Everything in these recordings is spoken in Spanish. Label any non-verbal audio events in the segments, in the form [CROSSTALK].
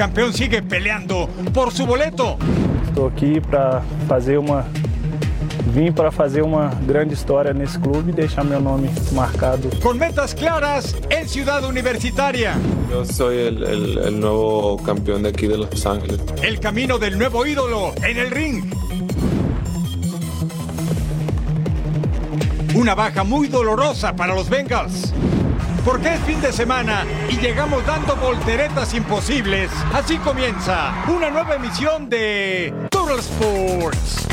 campeón sigue peleando por su boleto. Estou aqui para fazer uma. Vim para fazer uma grande história nesse clube e deixar meu nome marcado. Con metas claras en Ciudad Universitaria. Yo soy el, el- el nuevo campeón de aquí de Los Ángeles. El camino del nuevo ídolo en el ring. Una baja muy dolorosa para los Bengals. Porque es fin de semana y llegamos dando volteretas imposibles. Así comienza una nueva emisión de Total Sports.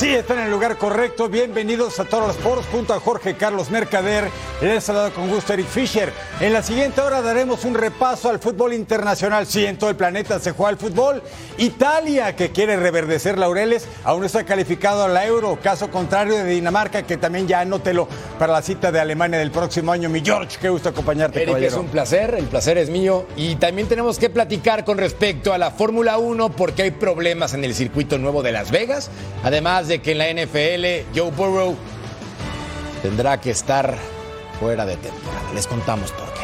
Sí, está en el lugar correcto. Bienvenidos a Total Sports junto a Jorge Carlos Mercader. Les saludo con gusto Eric Fisher. En la siguiente hora daremos un repaso al fútbol internacional. Sí, en todo el planeta se juega el fútbol. Italia, que quiere reverdecer laureles, aún no está calificado a la Euro. Caso contrario de Dinamarca, que también ya anótelo para la cita de Alemania del próximo año. Mi George, qué gusto acompañarte, Eric, es caballero. un placer, el placer es mío. Y también tenemos que platicar con respecto a la Fórmula 1 porque hay problemas en el circuito nuevo de Las Vegas. Además de que en la NFL Joe Burrow tendrá que estar fuera de temporada. Les contamos por qué.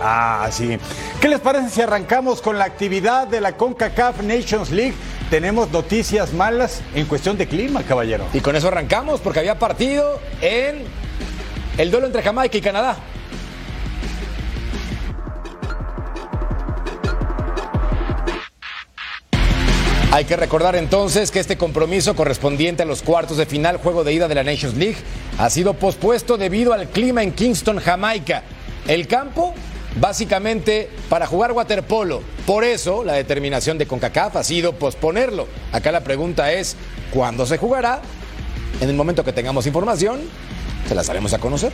Ah, sí. ¿Qué les parece si arrancamos con la actividad de la CONCACAF Nations League? Tenemos noticias malas en cuestión de clima, caballero. Y con eso arrancamos porque había partido en el duelo entre Jamaica y Canadá. Hay que recordar entonces que este compromiso correspondiente a los cuartos de final, juego de ida de la Nations League, ha sido pospuesto debido al clima en Kingston, Jamaica. El campo, básicamente, para jugar waterpolo. Por eso, la determinación de CONCACAF ha sido posponerlo. Acá la pregunta es, ¿cuándo se jugará? En el momento que tengamos información, se las haremos a conocer.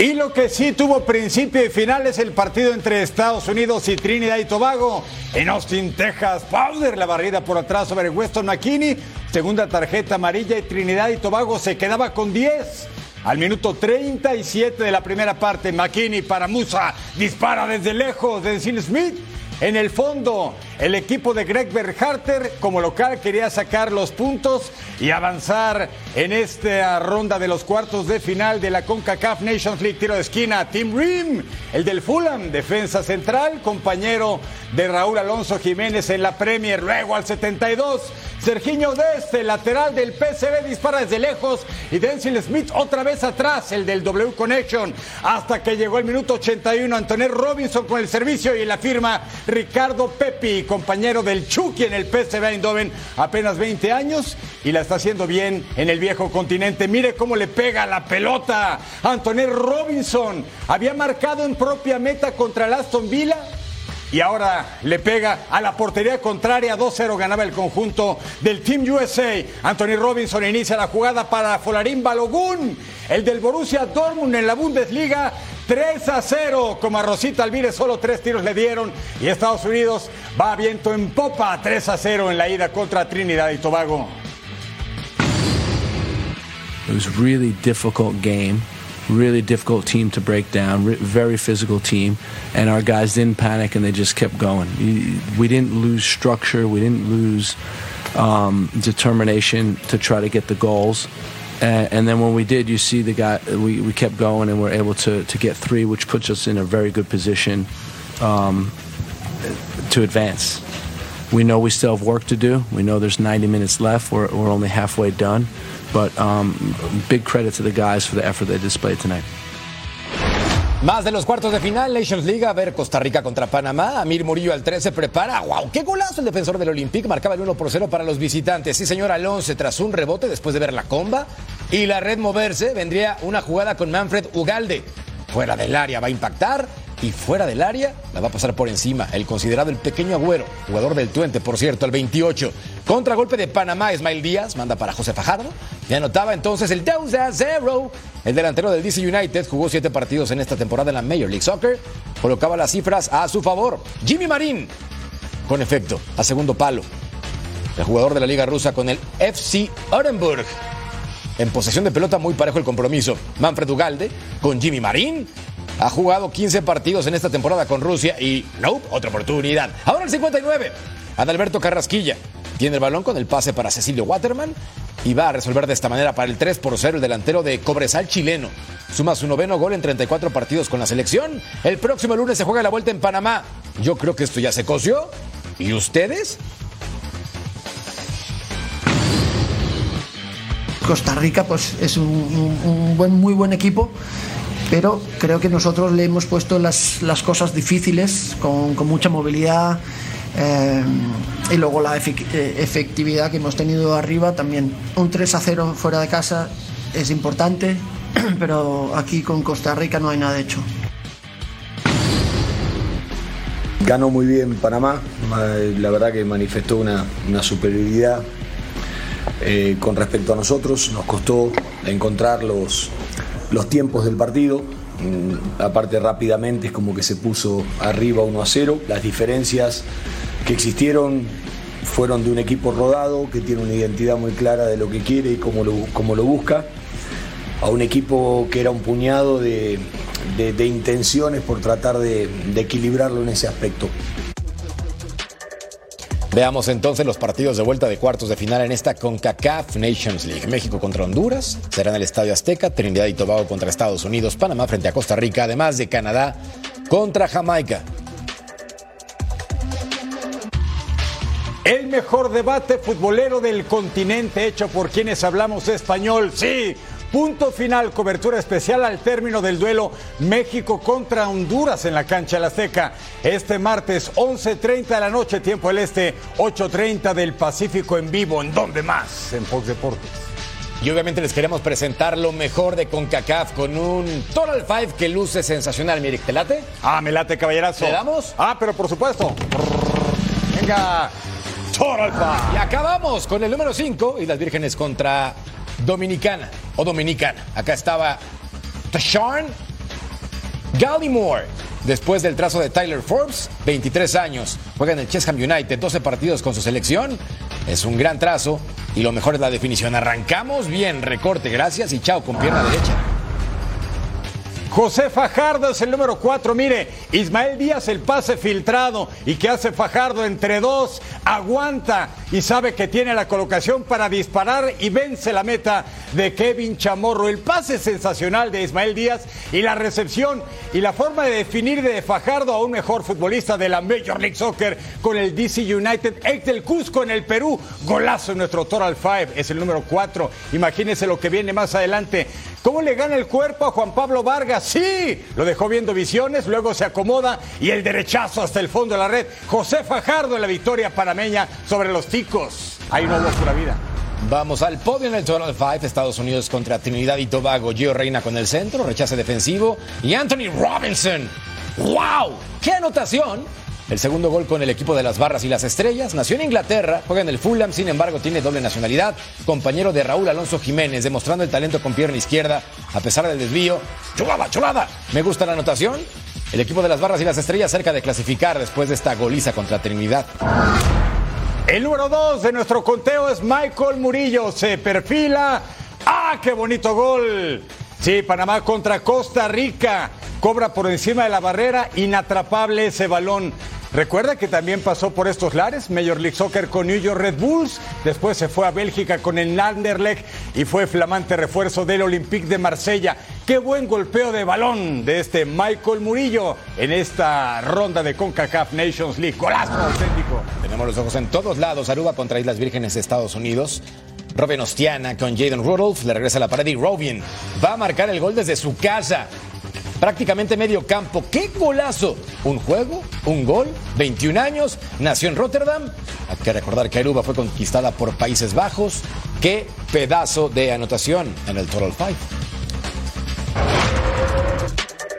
Y lo que sí tuvo principio y final es el partido entre Estados Unidos y Trinidad y Tobago. En Austin, Texas, Powder la barrida por atrás sobre Weston McKinney. Segunda tarjeta amarilla y Trinidad y Tobago se quedaba con 10. Al minuto 37 de la primera parte, McKinney para Musa dispara desde lejos de Seal Smith. En el fondo, el equipo de Greg Berharter como local quería sacar los puntos y avanzar en esta ronda de los cuartos de final de la CONCACAF Nations League. Tiro de esquina, Tim Rim, el del Fulham, defensa central, compañero de Raúl Alonso Jiménez en la Premier. Luego al 72, Serginho Deste, lateral del PSV, dispara desde lejos y Denzel Smith otra vez atrás, el del W Connection, hasta que llegó el minuto 81, Antonio Robinson con el servicio y la firma Ricardo Pepi, compañero del Chucky en el PSV Eindhoven, apenas 20 años y la está haciendo bien en el viejo continente. Mire cómo le pega la pelota. Antonio Robinson había marcado en propia meta contra el Aston Villa y ahora le pega a la portería contraria. 2-0 ganaba el conjunto del Team USA. Anthony Robinson inicia la jugada para Folarín Balogun, el del Borussia Dortmund en la Bundesliga. 3 a 0, como a Rosita Alvírez solo tres tiros le dieron y Estados Unidos va a viento en popa 3 a 0 en la ida contra Trinidad y Tobago. It was really difficult game, really difficult team to break down, re- very physical team, and our guys didn't panic and they just kept going. We didn't lose structure, we didn't lose um, determination to try to get the goals. And, and then when we did, you see the guy, we, we kept going and we're able to, to get three, which puts us in a very good position um, to advance. We know we still have work to do. We know there's 90 minutes left. We're, we're only halfway done. But um, big credit to the guys for the effort they displayed tonight. Más de los cuartos de final, Nations League, a ver Costa Rica contra Panamá. Amir Murillo al 13 se prepara. ¡Wow! ¡Qué golazo! El defensor del Olympique marcaba el 1 por 0 para los visitantes. Sí, señor Alonso, tras un rebote después de ver la comba y la red moverse, vendría una jugada con Manfred Ugalde. Fuera del área va a impactar y fuera del área la va a pasar por encima. El considerado el pequeño agüero, jugador del Tuente, por cierto, el 28. Contragolpe de Panamá, Ismael Díaz, manda para José Fajardo. Y anotaba entonces el 2 a 0. El delantero del DC United jugó siete partidos en esta temporada en la Major League Soccer. Colocaba las cifras a su favor. Jimmy Marín, con efecto, a segundo palo. El jugador de la Liga Rusa con el FC Orenburg. En posesión de pelota muy parejo el compromiso. Manfred Ugalde con Jimmy Marín. Ha jugado 15 partidos en esta temporada con Rusia y nope, otra oportunidad. Ahora el 59. Adalberto Carrasquilla tiene el balón con el pase para Cecilio Waterman y va a resolver de esta manera para el 3 por 0 el delantero de Cobresal chileno. Suma su noveno gol en 34 partidos con la selección. El próximo lunes se juega la vuelta en Panamá. Yo creo que esto ya se coció. ¿Y ustedes? Costa Rica pues es un, muy buen equipo, pero creo que nosotros le hemos puesto las, las cosas difíciles con, con mucha movilidad eh, y luego la eh, efectividad que hemos tenido arriba también. Un 3 a 0 fuera de casa es importante, [CLEARS THROAT] pero aquí con Costa Rica no hay nada hecho. Ganó muy bien Panamá, la verdad que manifestó una, una superioridad eh, con respecto a nosotros, nos costó encontrar los, los tiempos del partido, Mm, aparte rápidamente es como que se puso arriba 1 a 0, las diferencias que existieron fueron de un equipo rodado que tiene una identidad muy clara de lo que quiere y cómo lo, cómo lo busca, a un equipo que era un puñado de, de- intenciones por tratar de equilibrarlo en ese aspecto. Veamos entonces los partidos de vuelta de cuartos de final en esta CONCACAF Nations League. México contra Honduras, será en el Estadio Azteca, Trinidad y Tobago contra Estados Unidos, Panamá frente a Costa Rica, además de Canadá contra Jamaica. El mejor debate futbolero del continente hecho por quienes hablamos español. Sí. Punto final, cobertura especial al término del duelo México contra Honduras en la cancha la Azteca. Este martes 11.30 de la noche, tiempo del Este, 8.30 del Pacífico en vivo. ¿En dónde más? En Fox Deportes. Y obviamente les queremos presentar lo mejor de CONCACAF con un Total Five que luce sensacional. Mire, ¿te late? Ah, me late, caballerazo. ¿Le damos? Ah, pero por supuesto. Venga. Total Five. Y acabamos con el número 5 y las vírgenes contra Dominicana o Dominicana. Acá estaba Tashawn Gallimore. Después del trazo de Tyler Forbes, 23 años, juega en el Chesham United, 12 partidos con su selección. Es un gran trazo y lo mejor es la definición. Arrancamos bien, recorte, gracias y chao con pierna derecha. José Fajardo es el número 4. Mire, Ismael Díaz el pase filtrado. ¿Y qué hace Fajardo entre dos? Aguanta y sabe que tiene la colocación para disparar y vence la meta de Kevin Chamorro. El pase sensacional de Ismael Díaz y la recepción y la forma de definir de Fajardo a un mejor futbolista de la Major League Soccer con el DC United ex del Cusco en el Perú. Golazo en nuestro Total Five es el número 4. Imagínense lo que viene más adelante. ¿Cómo le gana el cuerpo a Juan Pablo Vargas? Sí, lo dejó viendo visiones, luego se acomoda y el derechazo hasta el fondo de la red. José Fajardo en la victoria panameña sobre los ticos. Ahí no hubo pura vida. Vamos al podio en el Total Five, Estados Unidos contra Trinidad y Tobago. Gio Reina con el centro, rechace defensivo. Y Anthony Robinson. ¡Wow! ¡Qué anotación! El segundo gol con el equipo de las Barras y las Estrellas. Nació en Inglaterra, juega en el Fulham, sin embargo tiene doble nacionalidad. Compañero de Raúl Alonso Jiménez, demostrando el talento con pierna izquierda a pesar del desvío. ¡Chulada, chulada! Me gusta la anotación. El equipo de las Barras y las Estrellas cerca de clasificar después de esta goliza contra Trinidad. El número 2 de nuestro conteo es Michael Murillo. Se perfila. ¡Ah, qué bonito gol! Sí, Panamá contra Costa Rica. Cobra por encima de la barrera. Inatrapable ese balón. Recuerda que también pasó por estos lares, Major League Soccer con New York Red Bulls, después se fue a Bélgica con el Anderlecht y fue flamante refuerzo del Olympique de Marsella. Qué buen golpeo de balón de este Michael Murillo en esta ronda de CONCACAF Nations League. Golazo auténtico. Tenemos los ojos en todos lados. Aruba contra Islas Vírgenes de Estados Unidos. Robin Ostiana con Jaden Rudolph le regresa la pared y Robin va a marcar el gol desde su casa. prácticamente medio campo. ¡Qué golazo! Un juego, un gol, 21 años, nació en Rotterdam. Hay que recordar que Aruba fue conquistada por Países Bajos. ¡Qué pedazo de anotación en el Total Five!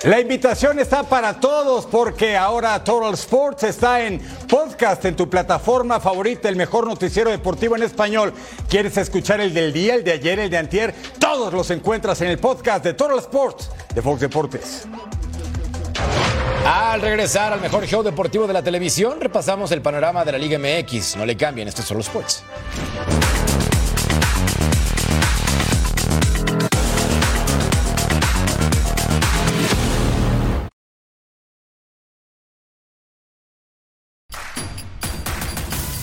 La invitación está para todos porque ahora Total Sports está en podcast en tu plataforma favorita, el mejor noticiero deportivo en español. ¿Quieres escuchar el del día, el de ayer, el de antier? Todos los encuentras en el podcast de Total Sports de Fox Deportes. Al regresar al mejor show deportivo de la televisión, repasamos el panorama de la Liga MX. No le cambien, esto es Total Sports.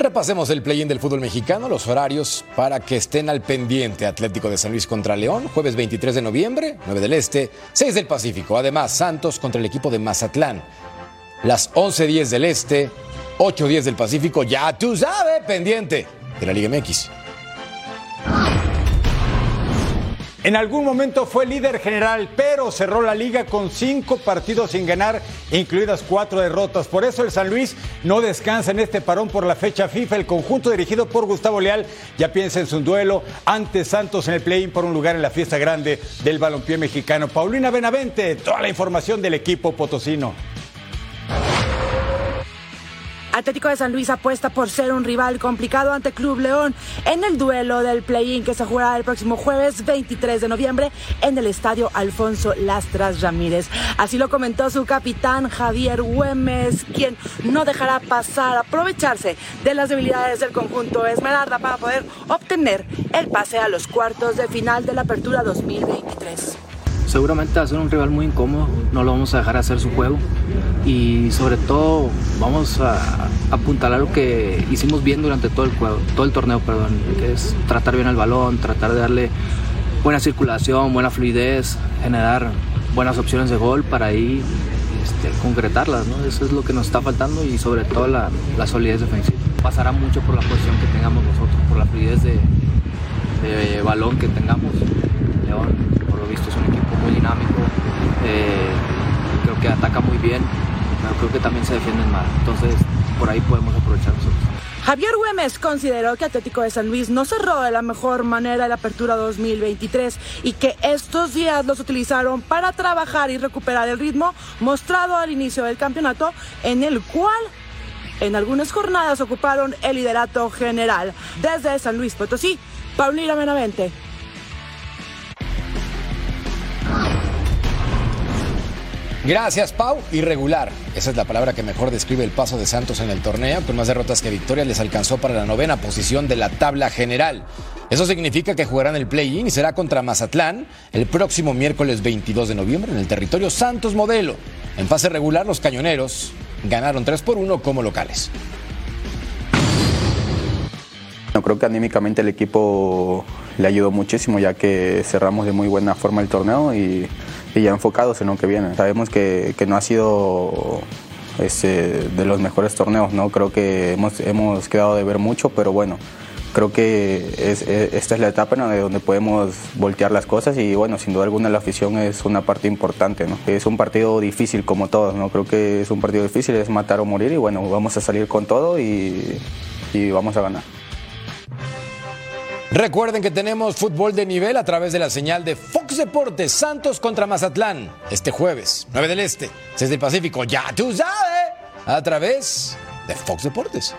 Repasemos el play-in del fútbol mexicano, los horarios para que estén al pendiente. Atlético de San Luis contra León, jueves 23 de noviembre, 9 del Este, 6 del Pacífico. Además, Santos contra el equipo de Mazatlán. Las 11.10 del Este, 8.10 del Pacífico, ya tú sabes, pendiente de la Liga MX. En algún momento fue líder general, pero cerró la liga con cinco partidos sin ganar, incluidas cuatro derrotas. Por eso el San Luis no descansa en este parón por la fecha FIFA. El conjunto dirigido por Gustavo Leal ya piensa en su duelo ante Santos en el play-in por un lugar en la fiesta grande del balompié mexicano. Paulina Benavente, toda la información del equipo potosino. Atlético de San Luis apuesta por ser un rival complicado ante Club León en el duelo del play-in que se jugará el próximo jueves 23 de noviembre en el estadio Alfonso Lastras Ramírez. Así lo comentó su capitán Javier Güemes, quien no dejará pasar aprovecharse de las debilidades del conjunto Esmeralda para poder obtener el pase a los cuartos de final de la Apertura 2023 seguramente va a ser un rival muy incómodo, no lo vamos a dejar hacer su juego y sobre todo vamos a apuntalar lo que hicimos bien durante todo el, juego, todo el torneo, perdón, que es tratar bien el balón, tratar de darle buena circulación, buena fluidez, generar buenas opciones de gol para ahí este, concretarlas, ¿no? Eso es lo que nos está faltando y sobre todo la, la solidez defensiva. Pasará mucho por la posición que tengamos nosotros, por la fluidez de, balón que tengamos. León, lo visto, es un equipo muy dinámico, eh, creo que ataca muy bien, pero creo que también se defienden mal. Entonces, por ahí podemos aprovechar nosotros. Javier Güemes consideró que Atlético de San Luis no cerró de la mejor manera la apertura 2023 y que estos días los utilizaron para trabajar y recuperar el ritmo mostrado al inicio del campeonato en el cual en algunas jornadas ocuparon el liderato general. Desde San Luis Potosí, Paulina Menavente, Gracias, Pau. Irregular. Esa es la palabra que mejor describe el paso de Santos en el torneo. Con más derrotas que victorias les alcanzó para la novena posición de la tabla general. Eso significa que jugarán el play-in y será contra Mazatlán el próximo miércoles 22 de noviembre en el territorio Santos Modelo. En fase regular, los cañoneros ganaron 3 por 1 como locales. Yo creo que anímicamente el equipo le ayudó muchísimo ya que cerramos de muy buena forma el torneo y y ya enfocados en lo que viene. Sabemos que, que no ha sido este, de los mejores torneos, ¿no? Creo que hemos, hemos quedado de ver mucho, pero bueno, creo que es, esta es la etapa en donde podemos voltear las cosas y bueno, sin duda alguna la afición es una parte importante, ¿no? Es un partido difícil como todos, ¿no? Creo que es un partido difícil, es matar o morir y bueno, vamos a salir con todo y, y vamos a ganar. Recuerden que tenemos fútbol de nivel a través de la señal de Fox Deportes Santos contra Mazatlán este jueves, 9 del Este, 6 del Pacífico, ya tú sabes, a través de Fox Deportes.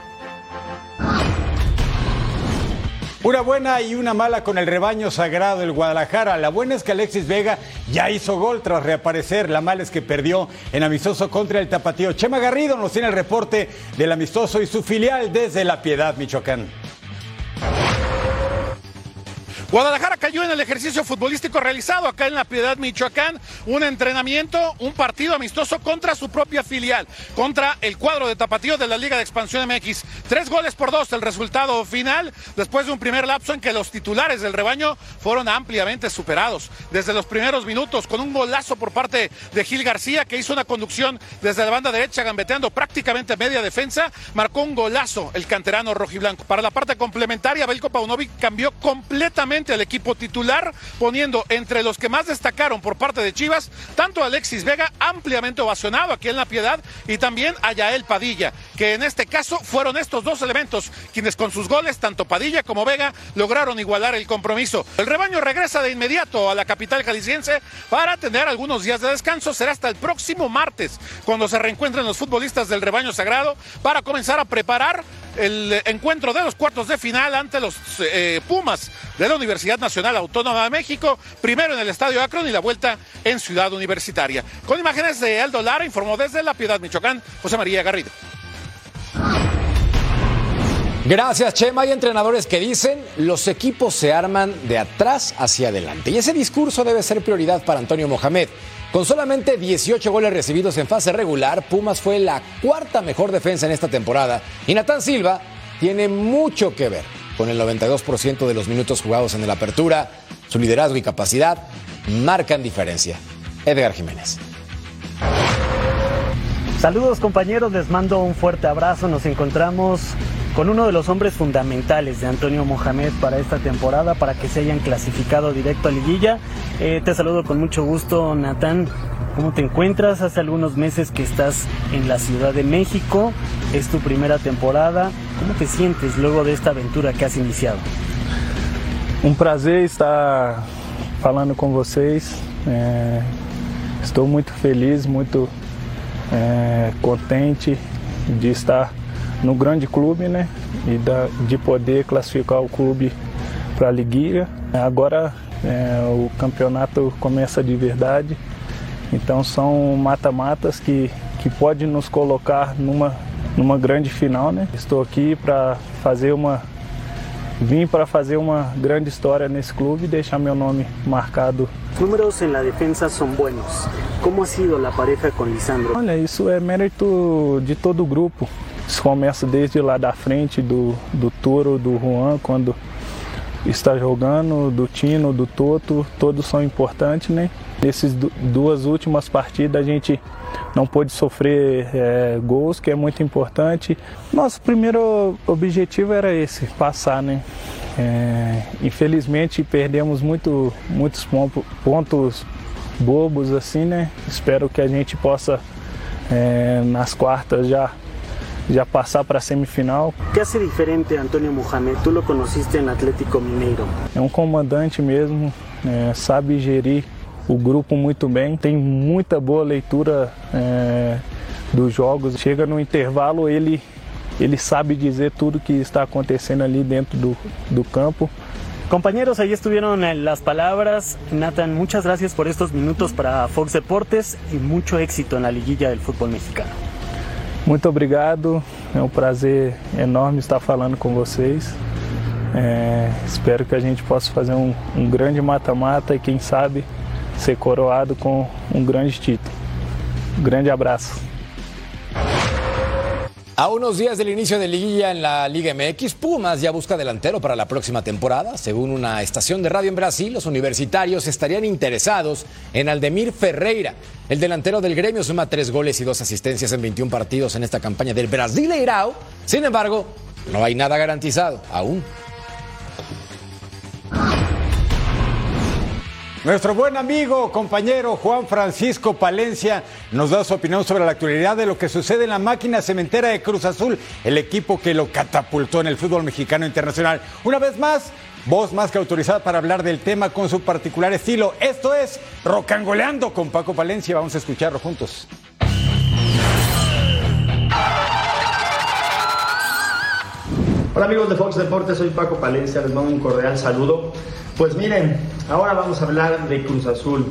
Una buena y una mala con el rebaño sagrado del Guadalajara. La buena es que Alexis Vega ya hizo gol tras reaparecer. La mala es que perdió en amistoso contra el Tapatío. Chema Garrido nos tiene el reporte del amistoso y su filial desde La Piedad, Michoacán. Guadalajara cayó en el ejercicio futbolístico realizado acá en la Piedad, Michoacán. Un entrenamiento, un partido amistoso contra su propia filial, contra el cuadro de tapatío de la Liga de Expansión MX. Tres goles por dos el resultado final, después de un primer lapso en que los titulares del rebaño fueron ampliamente superados. Desde los primeros minutos, con un golazo por parte de Gil García, que hizo una conducción desde la banda derecha, gambeteando prácticamente media defensa, marcó un golazo el canterano rojiblanco. Para la parte complementaria, Belko Paunovic cambió completamente al equipo titular, poniendo entre los que más destacaron por parte de Chivas, tanto Alexis Vega, ampliamente ovacionado aquí en La Piedad, y también a Yael Padilla, que en este caso fueron estos dos elementos quienes con sus goles, tanto Padilla como Vega, lograron igualar el compromiso. El rebaño regresa de inmediato a la capital jalisciense para tener algunos días de descanso. Será hasta el próximo martes cuando se reencuentren los futbolistas del rebaño sagrado para comenzar a preparar el encuentro de los cuartos de final ante los eh, Pumas de la Universidad Nacional Autónoma de México, primero en el Estadio Akron y la vuelta en Ciudad Universitaria. Con imágenes de Aldo Lara, informó desde La Piedad, Michoacán, José María Garrido. Gracias, Chema. Hay entrenadores que dicen los equipos se arman de atrás hacia adelante. Y ese discurso debe ser prioridad para Antonio Mohamed. Con solamente 18 goles recibidos en fase regular, Pumas fue la cuarta mejor defensa en esta temporada. Y Natán Silva tiene mucho que ver con el 92% de los minutos jugados en la apertura. Su liderazgo y capacidad marcan diferencia. Edgar Jiménez. Saludos compañeros, les mando un fuerte abrazo. Nos encontramos con uno de los hombres fundamentales de Antonio Mohamed para esta temporada, para que se hayan clasificado directo a liguilla. Eh, te saludo con mucho gusto, Natán. ¿Cómo te encuentras? Hace algunos meses que estás en la Ciudad de México, es tu primera temporada. ¿Cómo te sientes luego de esta aventura que has iniciado? Um prazer estar falando com vocês. É, estou muito feliz, muito é, contente de estar no grande clube, né? E da, de poder classificar o clube para a liguilha. Agora é, o campeonato começa de verdade, então são mata-matas que, que pode nos colocar numa, numa grande final, né? Estou aqui para fazer uma vim para fazer uma grande história nesse clube e deixar meu nome marcado. Números en la defensa son buenos. ¿Cómo ha sido la pareja con Lisandro? Olha, isso é mérito de todo o grupo. Isso começa desde lá da frente do, do Toro, do Juan, quando está jogando, do Tino, do Toto, todos são importantes, né? Nessas duas últimas partidas a gente não pôde sofrer é, gols, que é muito importante. Nosso primeiro objetivo era esse, passar, né? É, infelizmente perdemos muito, muitos pontos bobos assim, né? Espero que a gente possa é, nas quartas já ya pasar para a semifinal. ¿Qué hace diferente Antonio Mohamed? Tú lo conociste en Atlético Mineiro. É um comandante mesmo, é, sabe gerir o grupo muito bem, tem muita boa leitura é, dos jogos. Chega no intervalo, ele, ele sabe dizer tudo que está acontecendo ali dentro do, do campo. Compañeros, ahí estuvieron las palabras. Nathan, muchas gracias por estos minutos para Fox Deportes y mucho éxito en la liguilla del fútbol mexicano. Muito obrigado, é um prazer enorme estar falando com vocês. É, espero que a gente possa fazer um, um grande mata-mata e, quem sabe, ser coroado com um grande título. Grande abraço. A unos días del inicio de liguilla en la Liga MX, Pumas ya busca delantero para la próxima temporada. Según una estación de radio en Brasil, los universitarios estarían interesados en Aldemir Ferreira. El delantero del gremio suma tres goles y dos asistencias en 21 partidos en esta campaña del Brasileirao. Sin embargo, no hay nada garantizado aún. Nuestro buen amigo, compañero Juan Francisco Palencia nos da su opinión sobre la actualidad de lo que sucede en la máquina cementera de Cruz Azul, el equipo que lo catapultó en el fútbol mexicano internacional. Una vez más, voz más que autorizada para hablar del tema con su particular estilo. Esto es Rocangoleando con Paco Palencia. Vamos a escucharlo juntos. Hola amigos de Fox Deportes, soy Paco Palencia, les mando un cordial saludo. Pues miren, ahora vamos a hablar de Cruz Azul,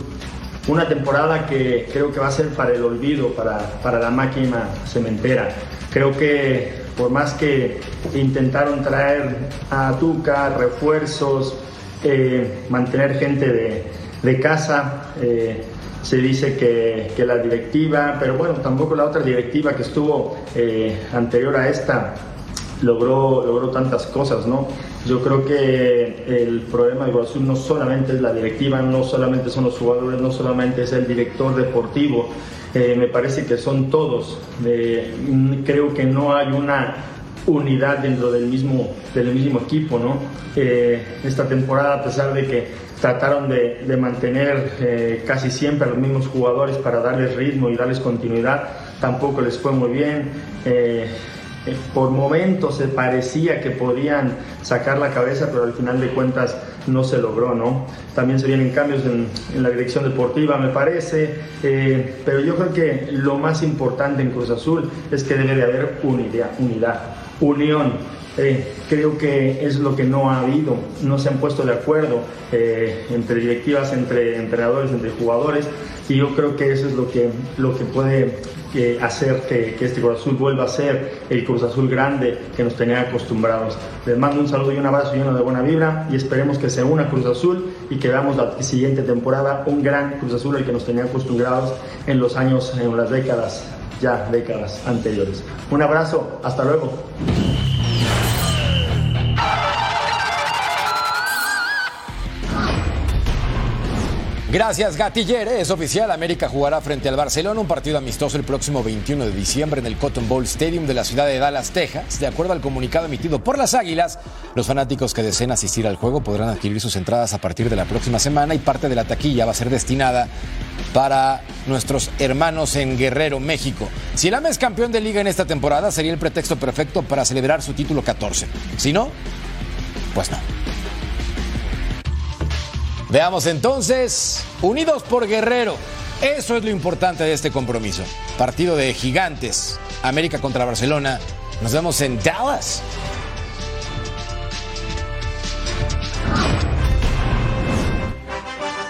una temporada que creo que va a ser para el olvido, para, para la máquina cementera. Creo que por más que intentaron traer a Tuca, refuerzos, eh, mantener gente de, de casa, eh, se dice que, que, la directiva, pero bueno, tampoco la otra directiva que estuvo eh, anterior a esta logró, logró tantas cosas, ¿no? Yo creo que el problema de Azul no solamente es la directiva, no solamente son los jugadores, no solamente es el director deportivo, eh, me parece que son todos. Eh, creo que no hay una unidad dentro del mismo, del mismo equipo, ¿no? Eh, esta temporada, a pesar de que trataron de, mantener casi siempre a los mismos jugadores para darles ritmo y darles continuidad, tampoco les fue muy bien. Por momentos se parecía que podían sacar la cabeza, pero al final de cuentas no se logró, ¿no? También se vienen cambios en, en la dirección deportiva, me parece, eh, pero yo creo que lo más importante en Cruz Azul es que debe de haber unidad, unidad unión. Eh, creo que es lo que no ha habido, no se han puesto de acuerdo eh, entre directivas, entre entrenadores, entre jugadores, y yo creo que eso es lo que, lo que puede eh, hacer que, este Cruz Azul vuelva a ser el Cruz Azul grande que nos tenía acostumbrados. Les mando un saludo y un abrazo lleno de buena vibra y esperemos que se una Cruz Azul y que veamos la siguiente temporada un gran Cruz Azul el que nos tenía acostumbrados en los años, en las décadas ya décadas anteriores. Un abrazo, hasta luego. Gracias, Gatillere. Es oficial, América jugará frente al Barcelona un partido amistoso el próximo 21 de diciembre en el Cotton Bowl Stadium de la ciudad de Dallas, Texas. De acuerdo al comunicado emitido por las Águilas, los fanáticos que deseen asistir al juego podrán adquirir sus entradas a partir de la próxima semana y parte de la taquilla va a ser destinada para nuestros hermanos en Guerrero, México. Si el AME es campeón de liga en esta temporada, sería el pretexto perfecto para celebrar su título 14. Si no, pues no. Veamos entonces, unidos por Guerrero. Eso es lo importante de este compromiso. Partido de gigantes, América contra Barcelona. Nos vemos en Dallas.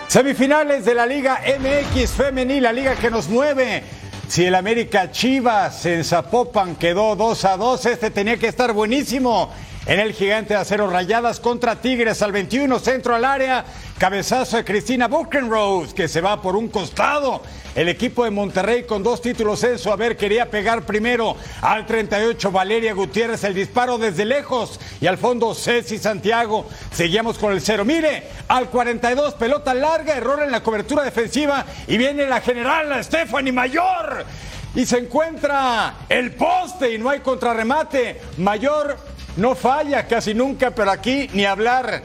Semifinales de la Liga MX Femenil, la liga que nos mueve. Si el América Chivas en Zapopan quedó 2 a 2, este tenía que estar buenísimo. En el gigante de acero rayadas contra Tigres al 21, centro al área. Cabezazo de Cristina Buchenrose, que se va por un costado. El equipo de Monterrey con dos títulos en su haber quería pegar primero al 38 Valeria Gutiérrez el disparo desde lejos y al fondo Ceci Santiago. Seguíamos con el cero. Mire, al 42 pelota larga, error en la cobertura defensiva y viene la general Stephanie Mayor. Y se encuentra el poste y no hay contrarremate. Mayor no falla casi nunca, pero aquí ni hablar.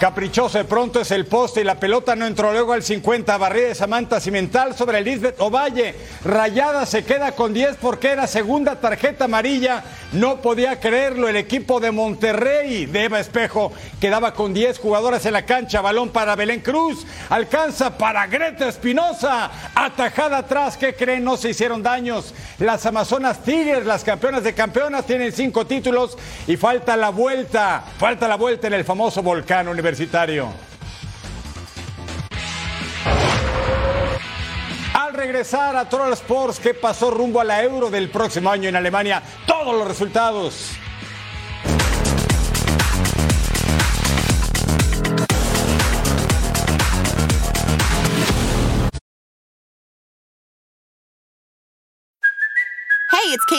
Caprichoso de pronto es el poste y la pelota no entró luego al 50. Barrida de Samantha Cimental sobre Lisbeth Ovalle. Rayada se queda con 10 porque era segunda tarjeta amarilla. No podía creerlo el equipo de Monterrey de Eva Espejo. Quedaba con 10 jugadoras en la cancha. Balón para Belén Cruz. Alcanza para Greta Espinosa. Atajada atrás. ¿Qué creen? No se hicieron daños. Las Amazonas Tigres, las campeonas de campeonas, tienen cinco títulos y falta la vuelta. Falta la vuelta en el famoso volcán universitario regresar a Troll Sports, ¿qué pasó rumbo a la Euro del próximo año en Alemania? Todos los resultados.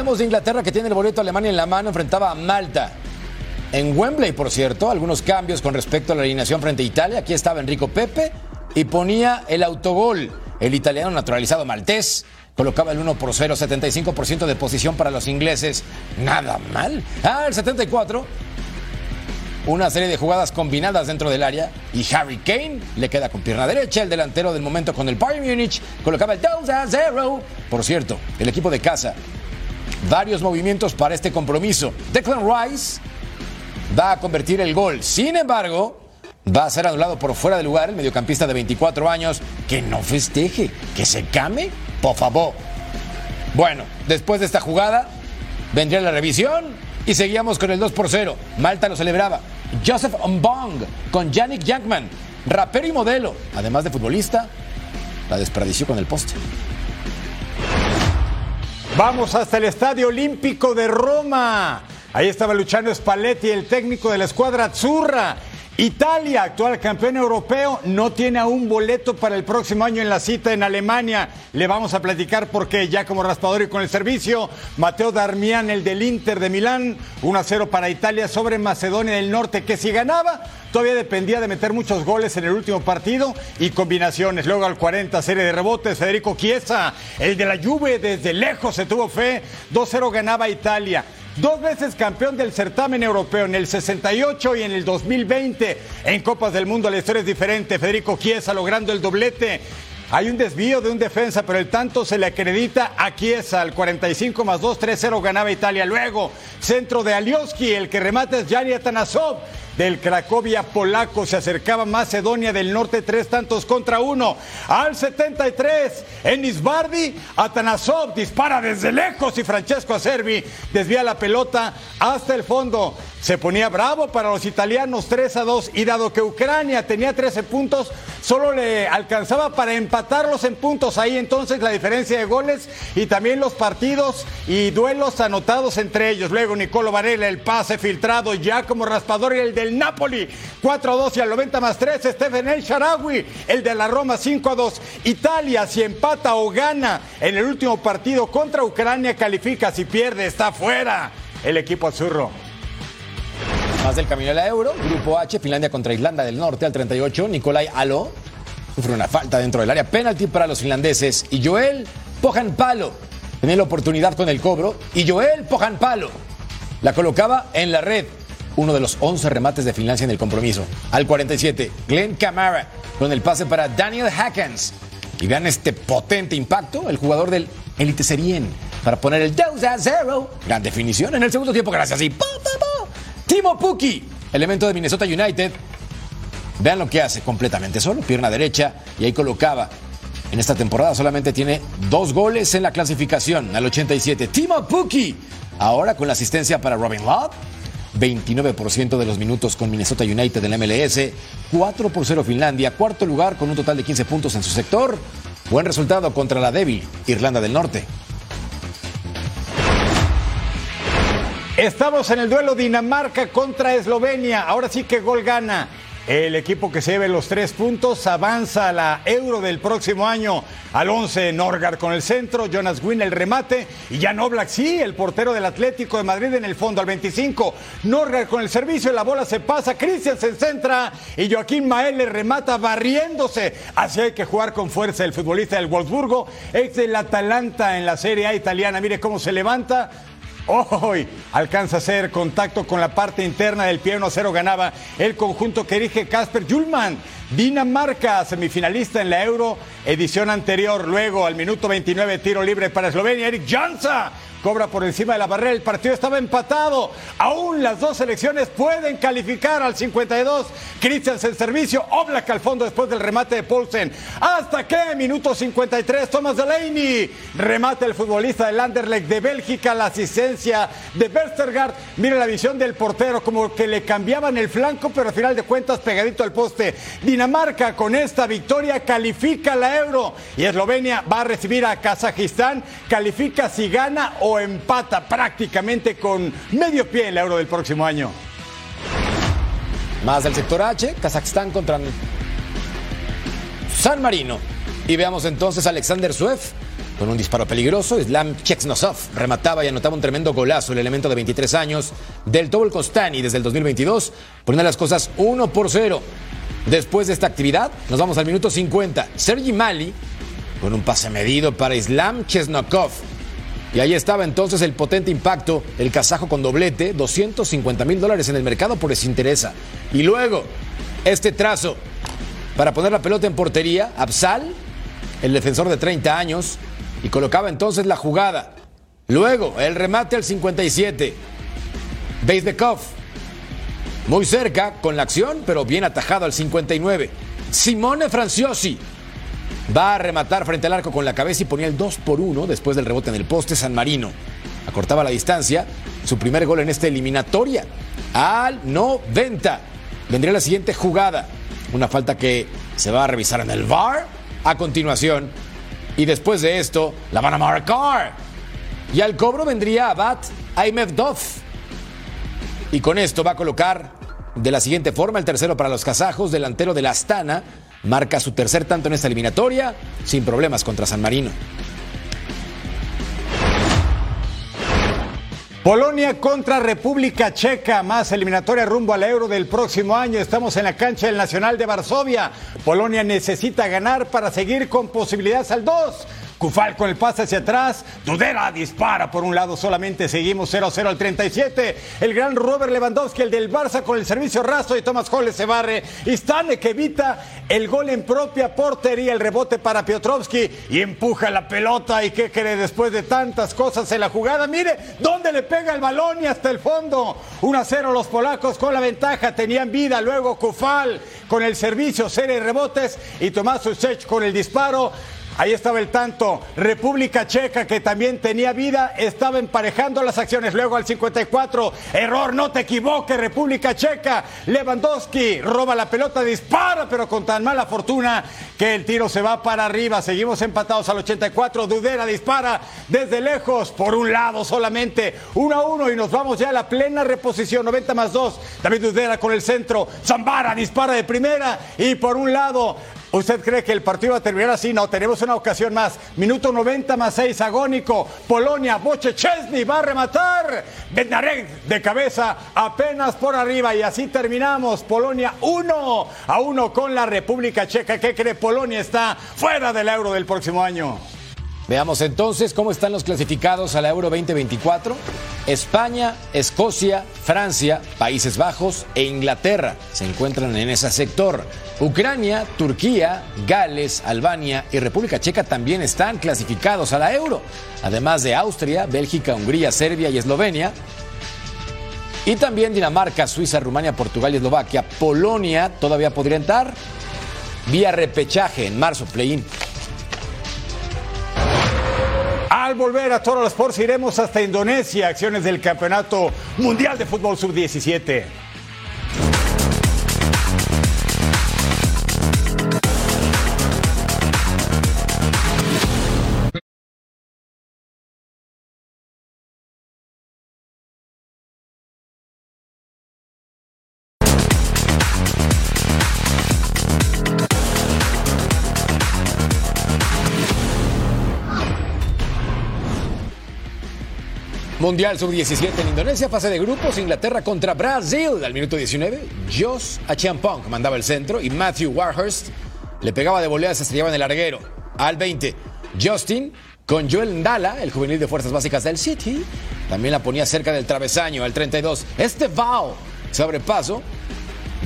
Hablemos de Inglaterra que tiene el boleto Alemania en la mano, enfrentaba a Malta. en Wembley, por cierto, algunos cambios con respecto a la alineación frente a Italia. Aquí estaba Enrico Pepe y ponía el autogol. El italiano naturalizado maltés colocaba el 1 por 0, 75% de posición para los ingleses. Nada mal. Ah, el 74. Una serie de jugadas combinadas dentro del área y Harry Kane le queda con pierna derecha. El delantero del momento con el Bayern Múnich colocaba el 2 a 0. Por cierto, el equipo de casa. Varios movimientos para este compromiso. Declan Rice va a convertir el gol. Sin embargo, va a ser anulado por fuera de lugar el mediocampista de 24 años. Que no festeje, que se came, por favor. Bueno, después de esta jugada, vendría la revisión y seguíamos con el 2 por 0. Malta lo celebraba. Joseph Mbong con Yannick Jackman, rapero y modelo, además de futbolista, la desperdició con el poste. Vamos hasta el Estadio Olímpico de Roma. Ahí estaba Luciano Spalletti, el técnico de la escuadra Azzurra. Italia, actual campeón europeo, no tiene aún boleto para el próximo año en la cita en Alemania. Le vamos a platicar porque ya como raspador y con el servicio, Mateo Darmian, el del Inter de Milán, 1 a 0 para Italia sobre Macedonia del Norte, que si ganaba, todavía dependía de meter muchos goles en el último partido y combinaciones. Luego al 40, serie de rebotes, Federico Chiesa, el de la Juve, desde lejos se tuvo fe, 2-0 ganaba Italia. Dos veces campeón del certamen europeo en el 68 y en el 2020. En Copas del Mundo la historia es diferente. Federico Chiesa logrando el doblete. Hay un desvío de un defensa, pero el tanto se le acredita a Chiesa. Al 45 más 2, 3-0 ganaba Italia. Luego, centro de Alioski, el que remata es Jani Atanasov del Cracovia polaco. Se acercaba Macedonia del Norte, tres tantos contra uno. Al 73, Enis Bardi, Atanasov dispara desde lejos y Francesco Acerbi desvía la pelota hasta el fondo. Se ponía bravo para los italianos 3 a 2 y dado que Ucrania tenía 13 puntos, solo le alcanzaba para empatarlos en puntos ahí entonces la diferencia de goles y también los partidos y duelos anotados entre ellos. Luego Nicolo Varela, el pase filtrado ya como raspador y el del Napoli. 4 a 2 y al 90 más 3 Stephen El Sharawi, el de la Roma 5 a 2. Italia si empata o gana en el último partido contra Ucrania califica, si pierde está fuera el equipo azurro. Más del camino a la Euro, Grupo H, Finlandia contra Irlanda del Norte al 38, Nikolai Alo sufre una falta dentro del área, penalti para los finlandeses y Joel Pojanpalo. Tenía la oportunidad con el cobro y Joel Pojanpalo la colocaba en la red, uno de los 11 remates de Finlandia en el compromiso. Al 47, Glenn Camara con el pase para Daniel Hackens. Y vean este potente impacto, el jugador del Elite Serien para poner el 2 a 0. Gran definición en el segundo tiempo, gracias. Y ¡pa, pa! Timo Puki, elemento de Minnesota United. Vean lo que hace completamente solo, pierna derecha, y ahí colocaba. En esta temporada solamente tiene dos goles en la clasificación, al 87. Timo Puki, ahora con la asistencia para Robin Love. 29% de los minutos con Minnesota United en la MLS, 4 por 0 Finlandia, cuarto lugar con un total de 15 puntos en su sector. Buen resultado contra la débil Irlanda del Norte. Estamos en el duelo Dinamarca contra Eslovenia. Ahora sí que gol gana. El equipo que se lleve los tres puntos avanza a la Euro del próximo año. Al 11, Norgard con el centro, Jonas Wynn el remate y Jan Oblak, sí, el portero del Atlético de Madrid en el fondo. Al 25, Norgard con el servicio, la bola se pasa, Cristian se centra y Joaquín Mael le remata barriéndose. Así hay que jugar con fuerza el futbolista del Wolfsburgo, ex del Atalanta en la Serie A italiana. Mire cómo se levanta. Hoy alcanza a hacer contacto con la parte interna del pie 1-0 ganaba el conjunto que dirige Casper Julman. Dinamarca, semifinalista en la Euro, edición anterior. Luego, al minuto 29, tiro libre para Eslovenia. Eric Jansa cobra por encima de la barrera. El partido estaba empatado. Aún las dos selecciones pueden calificar al 52. Christiansen servicio. Oblak al fondo después del remate de Paulsen. Hasta que, minuto 53, Thomas Delaney. Remate el futbolista del Anderlecht de Bélgica. La asistencia de Westergaard. Mira la visión del portero, como que le cambiaban el flanco, pero al final de cuentas pegadito al poste. Dinamarca con esta victoria califica la Euro. Y Eslovenia va a recibir a Kazajistán. Califica si gana o empata prácticamente con medio pie en la Euro del próximo año. Más del sector H, Kazajstán contra San Marino. Y veamos entonces a Alexander Suev con un disparo peligroso. Islam Chexnosov remataba y anotaba un tremendo golazo, el elemento de 23 años del Tobol Costani desde el 2022, poniendo las cosas 1 por 0. Después de esta actividad, nos vamos al minuto 50. Sergi Mali con un pase medido para Islam Chesnokov. Y ahí estaba entonces el potente impacto, el kazajo con doblete, 250 mil dólares en el mercado por desinteresa. Y luego, este trazo para poner la pelota en portería, Absal, el defensor de 30 años, y colocaba entonces la jugada. Luego, el remate al 57. Beisdekov, muy cerca con la acción, pero bien atajado al 59. Simone Franciosi va a rematar frente al arco con la cabeza y ponía el 2 por 1 después del rebote en el poste San Marino. Acortaba la distancia, su primer gol en esta eliminatoria. Al 90. Vendría la siguiente jugada. Una falta que se va a revisar en el VAR a continuación. Y después de esto, la van a marcar. Y al cobro vendría Abad Aimevdov. Y con esto va a colocar de la siguiente forma el tercero para los kazajos, delantero de la Astana. Marca su tercer tanto en esta eliminatoria, sin problemas contra San Marino. Polonia contra República Checa, más eliminatoria rumbo al Euro del próximo año. Estamos en la cancha del Nacional de Varsovia. Polonia necesita ganar para seguir con posibilidades al 2. Cufal con el pase hacia atrás. Dudera dispara por un lado solamente. Seguimos 0-0 al 37. El gran Robert Lewandowski, el del Barça con el servicio raso y Thomas Holle se barre. Y Stane que evita el gol en propia portería. El rebote para Piotrowski y empuja la pelota. ¿Y qué cree después de tantas cosas en la jugada? Mire dónde le pega el balón y hasta el fondo. 1-0 los polacos con la ventaja. Tenían vida. Luego Kufal con el servicio, serie rebotes. Y Tomás Usech con el disparo. Ahí estaba el tanto. República Checa, que también tenía vida, estaba emparejando las acciones. Luego al 54, error, no te equivoques, República Checa. Lewandowski roba la pelota, dispara, pero con tan mala fortuna que el tiro se va para arriba. Seguimos empatados al 84. Dudera dispara desde lejos, por un lado solamente. 1 a 1 y nos vamos ya a la plena reposición. 90 más 2. David Dudera con el centro. Zambara dispara de primera y por un lado ¿Usted cree que el partido va a terminar así? No, tenemos una ocasión más. Minuto 90 más 6, agónico. Polonia, Boche Chesney va a rematar. Bednarek de cabeza apenas por arriba y así terminamos. Polonia 1 a 1 con la República Checa. ¿Qué cree? Polonia está fuera del euro del próximo año. Veamos entonces cómo están los clasificados a la Euro 2024. España, Escocia, Francia, Países Bajos e Inglaterra se encuentran en ese sector. Ucrania, Turquía, Gales, Albania y República Checa también están clasificados a la Euro, además de Austria, Bélgica, Hungría, Serbia y Eslovenia. Y también Dinamarca, Suiza, Rumania, Portugal y Eslovaquia. Polonia todavía podría entrar vía repechaje en marzo, play-in. Al volver a Toro Sports iremos hasta Indonesia, acciones del Campeonato Mundial de Fútbol Sub-17. Mundial Sub-17 en Indonesia, fase de grupos, Inglaterra contra Brasil. Al minuto 19, Josh Achiampong mandaba el centro y Matthew Warhurst le pegaba de volea, se estrellaba en el larguero. Al 20, Justin con Joel Ndala, el juvenil de fuerzas básicas del City, también la ponía cerca del travesaño. Al 32, este Val sobrepaso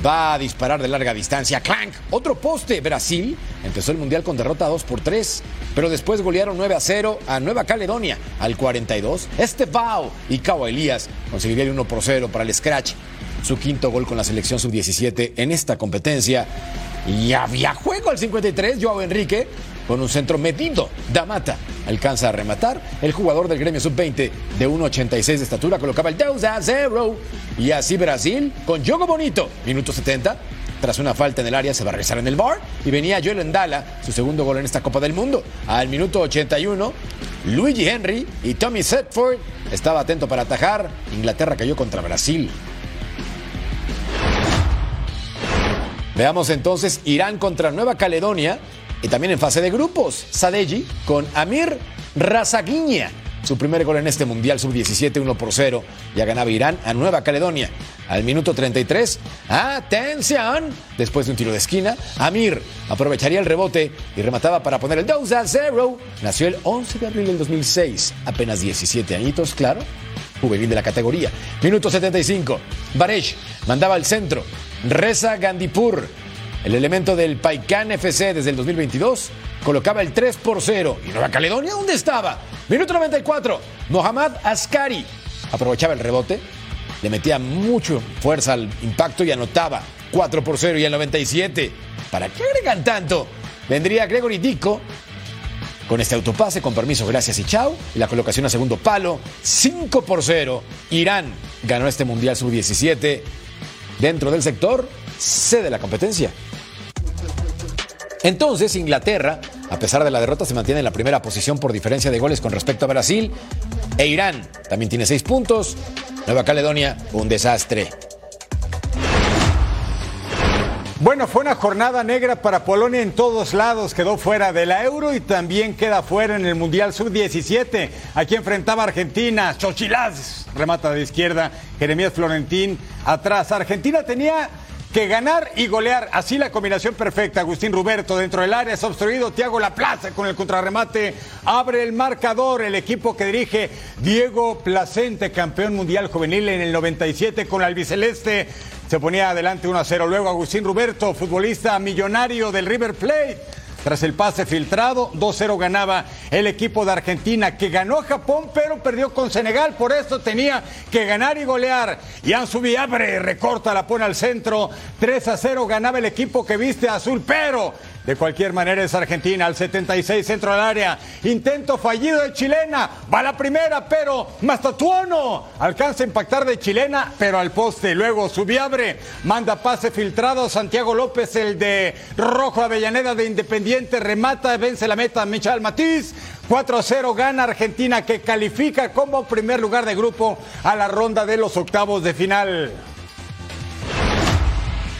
va a disparar de larga distancia. Clank, otro poste. Brasil empezó el mundial con derrota 2 por 3, pero después golearon 9 a 0 a Nueva Caledonia. Al 42, Estebao y Cao Elías conseguirían el 1 por 0 para el Scratch. Su quinto gol con la selección sub-17 en esta competencia. Y había juego al 53, Joao Enrique con un centro medido. Damata alcanza a rematar. El jugador del gremio sub-20 de 1,86 de estatura colocaba el 2 a 0. Y así Brasil con Jogo Bonito, minuto 70. Tras una falta en el área se va a regresar en el bar y venía Joel Endala, su segundo gol en esta Copa del Mundo. Al minuto 81, Luigi Henry y Tommy Setford estaba atento para atajar. Inglaterra cayó contra Brasil. Veamos entonces Irán contra Nueva Caledonia y también en fase de grupos. Sadeji con Amir Razaguiña. Su primer gol en este Mundial Sub-17, 1 por 0. Ya ganaba Irán a Nueva Caledonia. Al minuto 33, atención, después de un tiro de esquina, Amir aprovecharía el rebote y remataba para poner el 2 a 0. Nació el 11 de abril del 2006, apenas 17 añitos, claro, juvenil de la categoría. Minuto 75, Baresh mandaba al centro, Reza Gandipur, el elemento del Paikan FC desde el 2022, colocaba el 3 por 0. ¿Y Nueva Caledonia dónde estaba? Minuto 94, Mohammad Askari aprovechaba el rebote, le metía mucho fuerza al impacto y anotaba 4 por 0 y el 97. ¿Para qué agregan tanto? Vendría Gregory Dico con este autopase, con permiso, gracias y chao. Y la colocación a segundo palo, 5 por 0. Irán ganó este Mundial Sub-17 dentro del sector C de la competencia. Entonces, Inglaterra, a pesar de la derrota, se mantiene en la primera posición por diferencia de goles con respecto a Brasil. E Irán también tiene seis puntos. Nueva Caledonia, un desastre. Bueno, fue una jornada negra para Polonia en todos lados. Quedó fuera de la Euro y también queda fuera en el Mundial Sub-17. Aquí enfrentaba Argentina. Chochilaz remata de izquierda. Jeremías Florentín atrás. Argentina tenía que ganar y golear. Así la combinación perfecta. Agustín Ruberto dentro del área es obstruido. Tiago Laplace con el contrarremate abre el marcador. El equipo que dirige Diego Placente, campeón mundial juvenil en el 97 con el albiceleste. Se ponía adelante 1 a 0. Luego Agustín Ruberto, futbolista millonario del River Plate. Tras el pase filtrado, 2-0 ganaba el equipo de Argentina, que ganó a Japón, pero perdió con Senegal. Por eso tenía que ganar y golear. Ian abre, recorta, la pone al centro. 3-0 ganaba el equipo que viste azul, pero de cualquier manera es Argentina al 76 centro al área. Intento fallido de chilena. Va la primera, pero Mastatuono alcanza a impactar de chilena, pero al poste. Luego Subiabre manda pase filtrado. Santiago López, el de Rojo Avellaneda de Independiente, remata, vence la meta Michal Matiz. 4-0 gana Argentina que califica como primer lugar de grupo a la ronda de los octavos de final.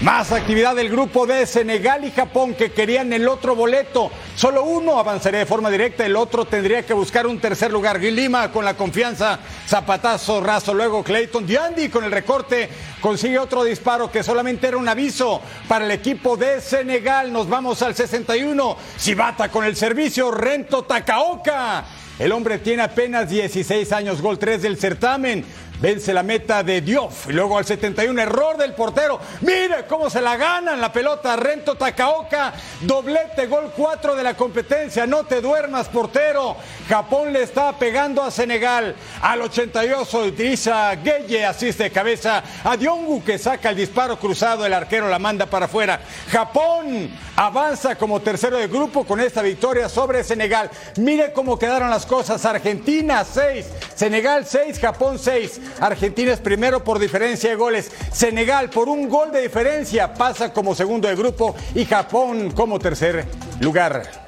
Más actividad del grupo de Senegal y Japón que querían el otro boleto. Solo uno avanzaría de forma directa, el otro tendría que buscar un tercer lugar. Lima con la confianza, zapatazo raso. Luego Clayton Diandi con el recorte consigue otro disparo que solamente era un aviso para el equipo de Senegal. Nos vamos al 61. Sibata con el servicio, Rento Takaoka. El hombre tiene apenas 16 años, gol 3 del certamen vence la meta de Diof. Y luego al 71, error del portero. Mire cómo se la ganan la pelota. Rento Takaoka, doblete, gol 4 de la competencia. No te duermas, portero. Japón le está pegando a Senegal. Al 88, Idrissa Gueye asiste de cabeza a Diongu que saca el disparo cruzado. El arquero la manda para afuera. Japón avanza como tercero de grupo con esta victoria sobre Senegal. Mire cómo quedaron las cosas. Argentina 6, Senegal 6, Japón 6. Argentina es primero por diferencia de goles. Senegal por un gol de diferencia pasa como segundo de grupo y Japón como tercer lugar.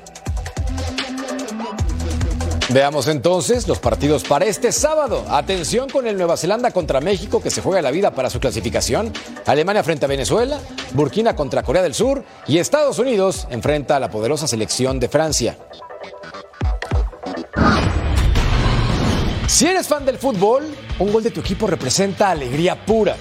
Veamos entonces los partidos para este sábado. Atención con el Nueva Zelanda contra México que se juega la vida para su clasificación. Alemania frente a Venezuela, Burkina contra Corea del Sur y Estados Unidos enfrenta a la poderosa selección de Francia. Si eres fan del fútbol, un gol de tu equipo representa alegría pura.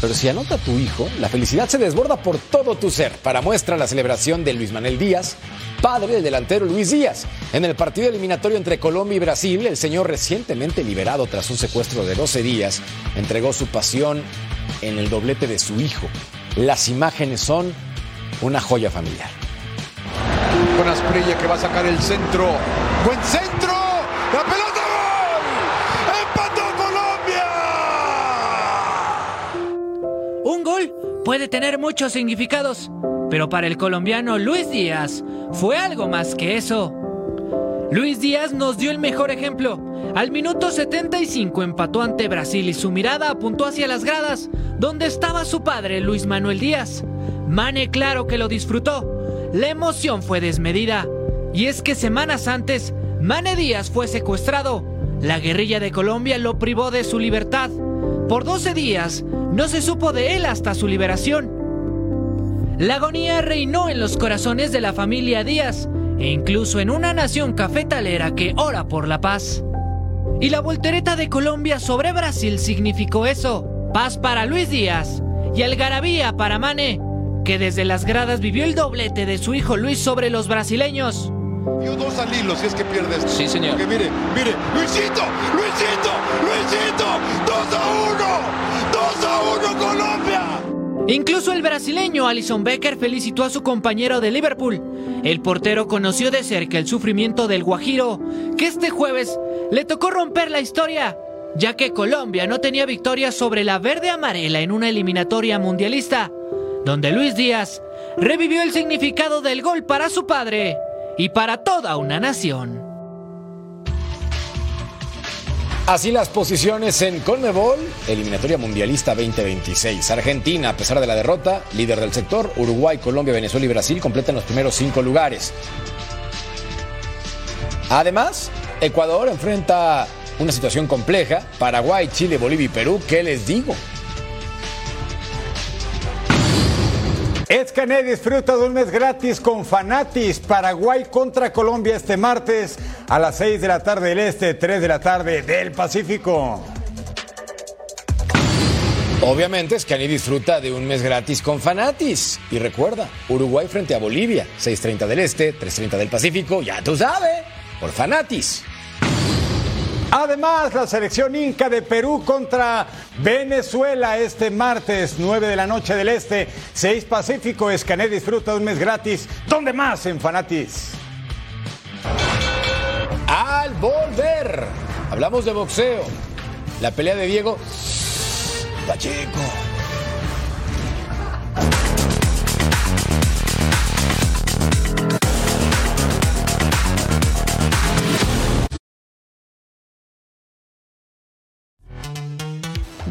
Pero si anota tu hijo, la felicidad se desborda por todo tu ser. Para muestra la celebración de Luis Manuel Díaz, padre del delantero Luis Díaz. En el partido eliminatorio entre Colombia y Brasil, el señor recientemente liberado tras un secuestro de 12 días, entregó su pasión en el doblete de su hijo. Las imágenes son una joya familiar. Con Asprilla que va a sacar el centro. Buen centro. La pelota gol puede tener muchos significados, pero para el colombiano Luis Díaz fue algo más que eso. Luis Díaz nos dio el mejor ejemplo. Al minuto 75 empató ante Brasil y su mirada apuntó hacia las gradas, donde estaba su padre Luis Manuel Díaz. Mane claro que lo disfrutó. La emoción fue desmedida. Y es que semanas antes, Mane Díaz fue secuestrado. La guerrilla de Colombia lo privó de su libertad. Por 12 días no se supo de él hasta su liberación. La agonía reinó en los corazones de la familia Díaz. e incluso en una nación cafetalera que ora por la paz. Y la voltereta de Colombia sobre Brasil significó eso, paz para Luis Díaz y algarabía para Mane, que desde las gradas vivió el doblete de su hijo Luis sobre los brasileños. Dio dos al hilo si es que pierdes. Sí, señor. Porque mire, mire, Luisito, Luisito, Incluso el brasileño Alison Becker felicitó a su compañero de Liverpool. El portero conoció de cerca el sufrimiento del Guajiro, que este jueves le tocó romper la historia, ya que Colombia no tenía victoria sobre la verde amarela en una eliminatoria mundialista, donde Luis Díaz revivió el significado del gol para su padre y para toda una nación. Así las posiciones en Conmebol, eliminatoria mundialista 2026. Argentina, a pesar de la derrota, líder del sector, Uruguay, Colombia, Venezuela y Brasil completan los primeros cinco lugares. Además, Ecuador enfrenta una situación compleja. Paraguay, Chile, Bolivia y Perú, ¿qué les digo? Escané disfruta de un mes gratis con Fanatis. Paraguay contra Colombia este martes a las 6 de la tarde del Este, 3 de la tarde del Pacífico. Obviamente, Scani disfruta de un mes gratis con Fanatis. Y recuerda, Uruguay frente a Bolivia, 6.30 del Este, 3.30 del Pacífico, ya tú sabes, por Fanatis. Además, la selección Inca de Perú contra Venezuela este martes, 9 de la noche del Este, 6 Pacífico. Escané disfruta un mes gratis. ¿Dónde más en Fanatis? Al volver, hablamos de boxeo. La pelea de Diego Pacheco.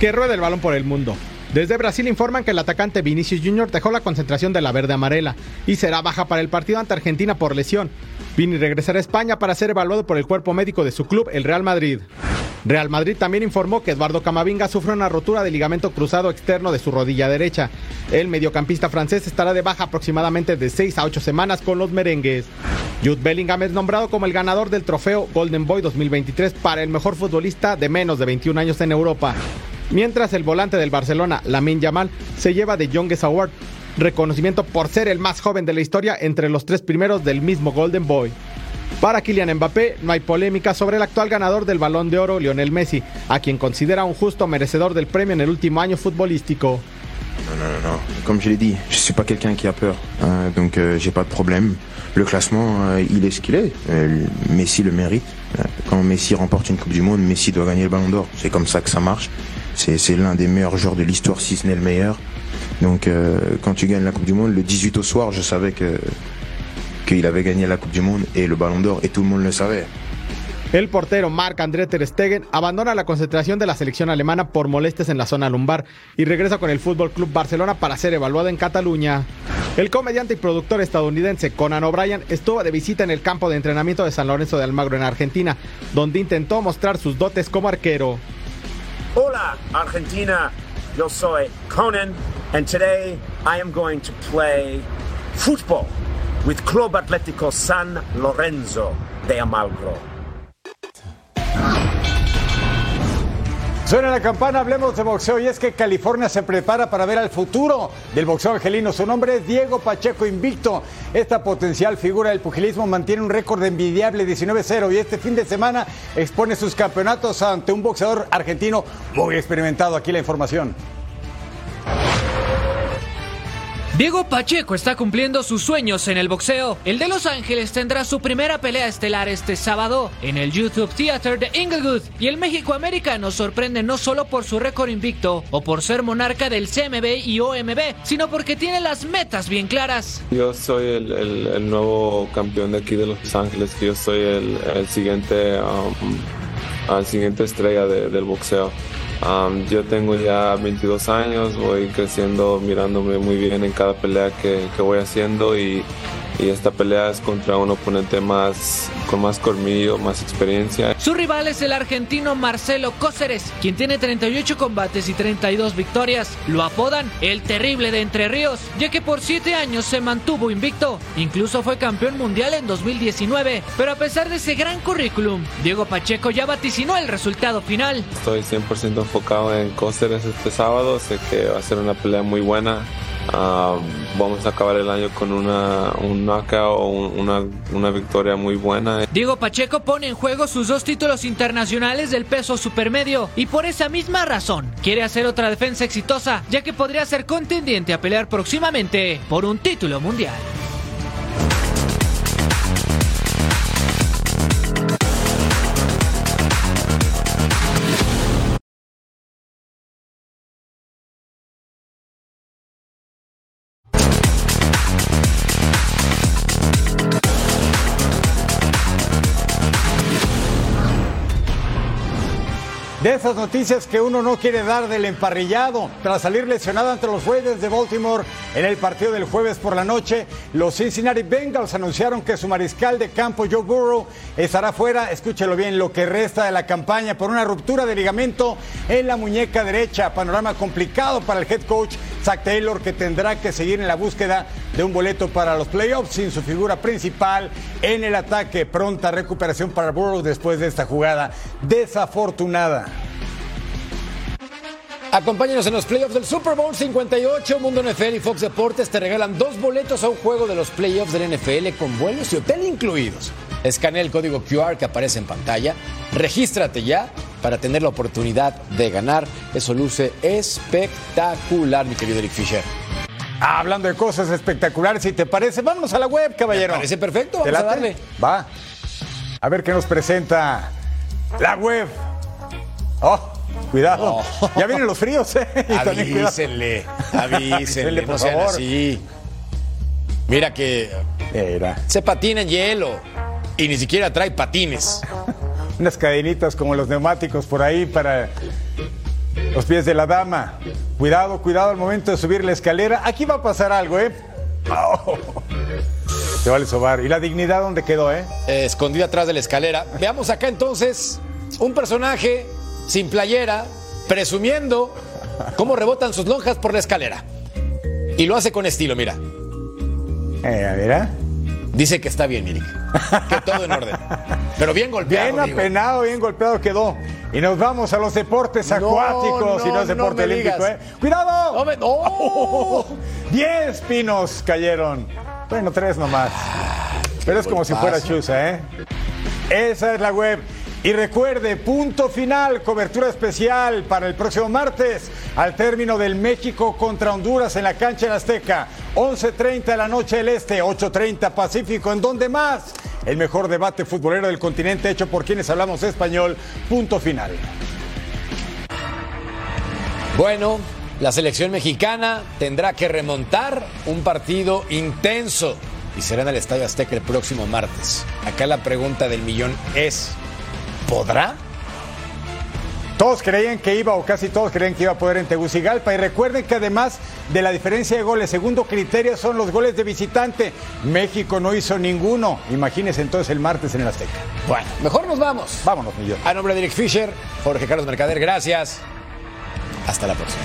Que rueda el balón por el mundo. Desde Brasil informan que el atacante Vinicius Jr. dejó la concentración de la verde amarela y será baja para el partido ante Argentina por lesión. Vini regresará a España para ser evaluado por el cuerpo médico de su club, el Real Madrid. Real Madrid también informó que Eduardo Camavinga sufre una rotura de ligamento cruzado externo de su rodilla derecha. El mediocampista francés estará de baja aproximadamente de 6 a 8 semanas con los merengues. Jude Bellingham es nombrado como el ganador del trofeo Golden Boy 2023 para el mejor futbolista de menos de 21 años en Europa. Mientras el volante del Barcelona, Lamin Yamal, se lleva de Youngest Award, reconocimiento por ser el más joven de la historia entre los tres primeros del mismo Golden Boy. Para Kylian Mbappé no hay polémica sobre el actual ganador del Balón de Oro, Lionel Messi, a quien considera un justo merecedor del premio en el último año futbolístico. Non, non, non, non. Comme je l'ai dit, je suis pas quelqu'un qui a peur. Donc euh, j'ai pas de problème. Le classement, euh, il est ce qu'il est. Euh, Messi le mérite. Quand Messi remporte une Coupe du Monde, Messi doit gagner le Ballon d'Or. C'est comme ça que ça marche. C'est l'un des meilleurs joueurs de l'histoire, si ce n'est le meilleur. Donc euh, quand tu gagnes la Coupe du Monde, le 18 au soir, je savais que qu'il avait gagné la Coupe du Monde et le Ballon d'Or, et tout le monde le savait. El portero Marc-André Ter Stegen abandona la concentración de la selección alemana por molestias en la zona lumbar y regresa con el Fútbol Club Barcelona para ser evaluado en Cataluña. El comediante y productor estadounidense Conan O'Brien estuvo de visita en el campo de entrenamiento de San Lorenzo de Almagro en Argentina, donde intentó mostrar sus dotes como arquero. Hola, Argentina. Yo soy Conan, and today I am going to play football with Club Atlético San Lorenzo de Almagro. Suena la campana, hablemos de boxeo y es que California se prepara para ver al futuro del boxeo angelino. Su nombre es Diego Pacheco Invicto. Esta potencial figura del pugilismo mantiene un récord envidiable 19-0 y este fin de semana expone sus campeonatos ante un boxeador argentino muy experimentado. Aquí la información. Diego Pacheco está cumpliendo sus sueños en el boxeo. El de Los Ángeles tendrá su primera pelea estelar este sábado en el YouTube Theater de Inglewood. Y el México americano sorprende no solo por su récord invicto o por ser monarca del CMB y OMB, sino porque tiene las metas bien claras. Yo soy el, nuevo campeón de aquí de Los Ángeles, yo soy el, siguiente, um, siguiente estrella de- del boxeo. Um, yo tengo ya 22 años, voy creciendo, mirándome muy bien en cada pelea que, que voy haciendo y, y esta pelea es contra un oponente más, con más colmillo, más experiencia. Su rival es el argentino Marcelo Cóceres, quien tiene 38 combates y 32 victorias. Lo apodan el terrible de Entre Ríos, ya que por 7 años se mantuvo invicto. Incluso fue campeón mundial en 2019. Pero a pesar de ese gran currículum, Diego Pacheco ya vaticinó el resultado final. Estoy 100% enfocado en Cóceres este sábado, sé que va a ser una pelea muy buena. Ah, vamos a acabar el año con una, una, una victoria muy buena. Diego Pacheco pone en juego sus dos títulos internacionales del peso supermedio y por esa misma razón quiere hacer otra defensa exitosa, ya que podría ser contendiente a pelear próximamente por un título mundial. De esas noticias que uno no quiere dar del emparrillado. Tras salir lesionado ante los Raiders de Baltimore en el partido del jueves por la noche, los Cincinnati Bengals anunciaron que su mariscal de campo, Joe Burrow, estará fuera, escúchelo bien, lo que resta de la campaña por una ruptura de ligamento en la muñeca derecha. Panorama complicado para el head coach Zach Taylor, que tendrá que seguir en la búsqueda de un boleto para los playoffs sin su figura principal en el ataque. Pronta recuperación para Burrow después de esta jugada desafortunada. Acompáñanos en los playoffs del Super Bowl 58. Mundo NFL y Fox Deportes te regalan dos boletos a un juego de los playoffs del NFL con vuelos y hotel incluidos. Escanea el código QR que aparece en pantalla. Regístrate ya para tener la oportunidad de ganar. Eso luce espectacular, mi querido Eric Fisher. Ah, Hablando de cosas espectaculares, si te parece, vámonos a la web, caballero. Me parece perfecto, ¿Te vamos a darle. Va. A ver qué nos presenta la web. Oh, cuidado. Ya vienen los fríos, ¿eh? [LAUGHS] Avísenle, avísenle, por no sean favor. así. Mira que se patina en hielo y ni siquiera trae patines. [LAUGHS] Unas cadenitas como los neumáticos por ahí para los pies de la dama. Cuidado, cuidado al momento de subir la escalera. Aquí va a pasar algo, ¿eh? Oh. [LAUGHS] Te vale sobar. ¿Y la dignidad dónde quedó, eh? Eh, escondida atrás de la escalera. Veamos acá entonces un personaje sin playera, presumiendo cómo rebotan sus lonjas por la escalera. Y lo hace con estilo, mira. Eh, mira. Dice que está bien, Mirik. Que todo en orden. Pero bien golpeado. Bien digo. apenado, bien golpeado quedó. Y nos vamos a los deportes acuáticos y no no, es deporte no me olímpico, digas. ¿eh? ¡Cuidado! No me- no. [LAUGHS] Diez pinos cayeron. Bueno, tres nomás. Pero es como si fuera chuza, ¿eh? Esa es la web. Y recuerde, punto final, cobertura especial para el próximo martes, al término del México contra Honduras en la cancha de la Azteca. 11.30 de la noche del Este, 8.30 Pacífico. ¿En dónde más? El mejor debate futbolero del continente hecho por quienes hablamos español. Punto final. Bueno, la selección mexicana tendrá que remontar un partido intenso y será en el Estadio Azteca el próximo martes. Acá la pregunta del millón es, ¿podrá? Todos creían que iba, o casi todos creían que iba a poder en Tegucigalpa. Y recuerden que además de la diferencia de goles, segundo criterio son los goles de visitante. México no hizo ninguno. Imagínense entonces el martes en el Azteca. Bueno, mejor nos vamos. Vámonos, millón. A nombre de Eric Fisher, Jorge Carlos Mercader, gracias. Hasta la próxima.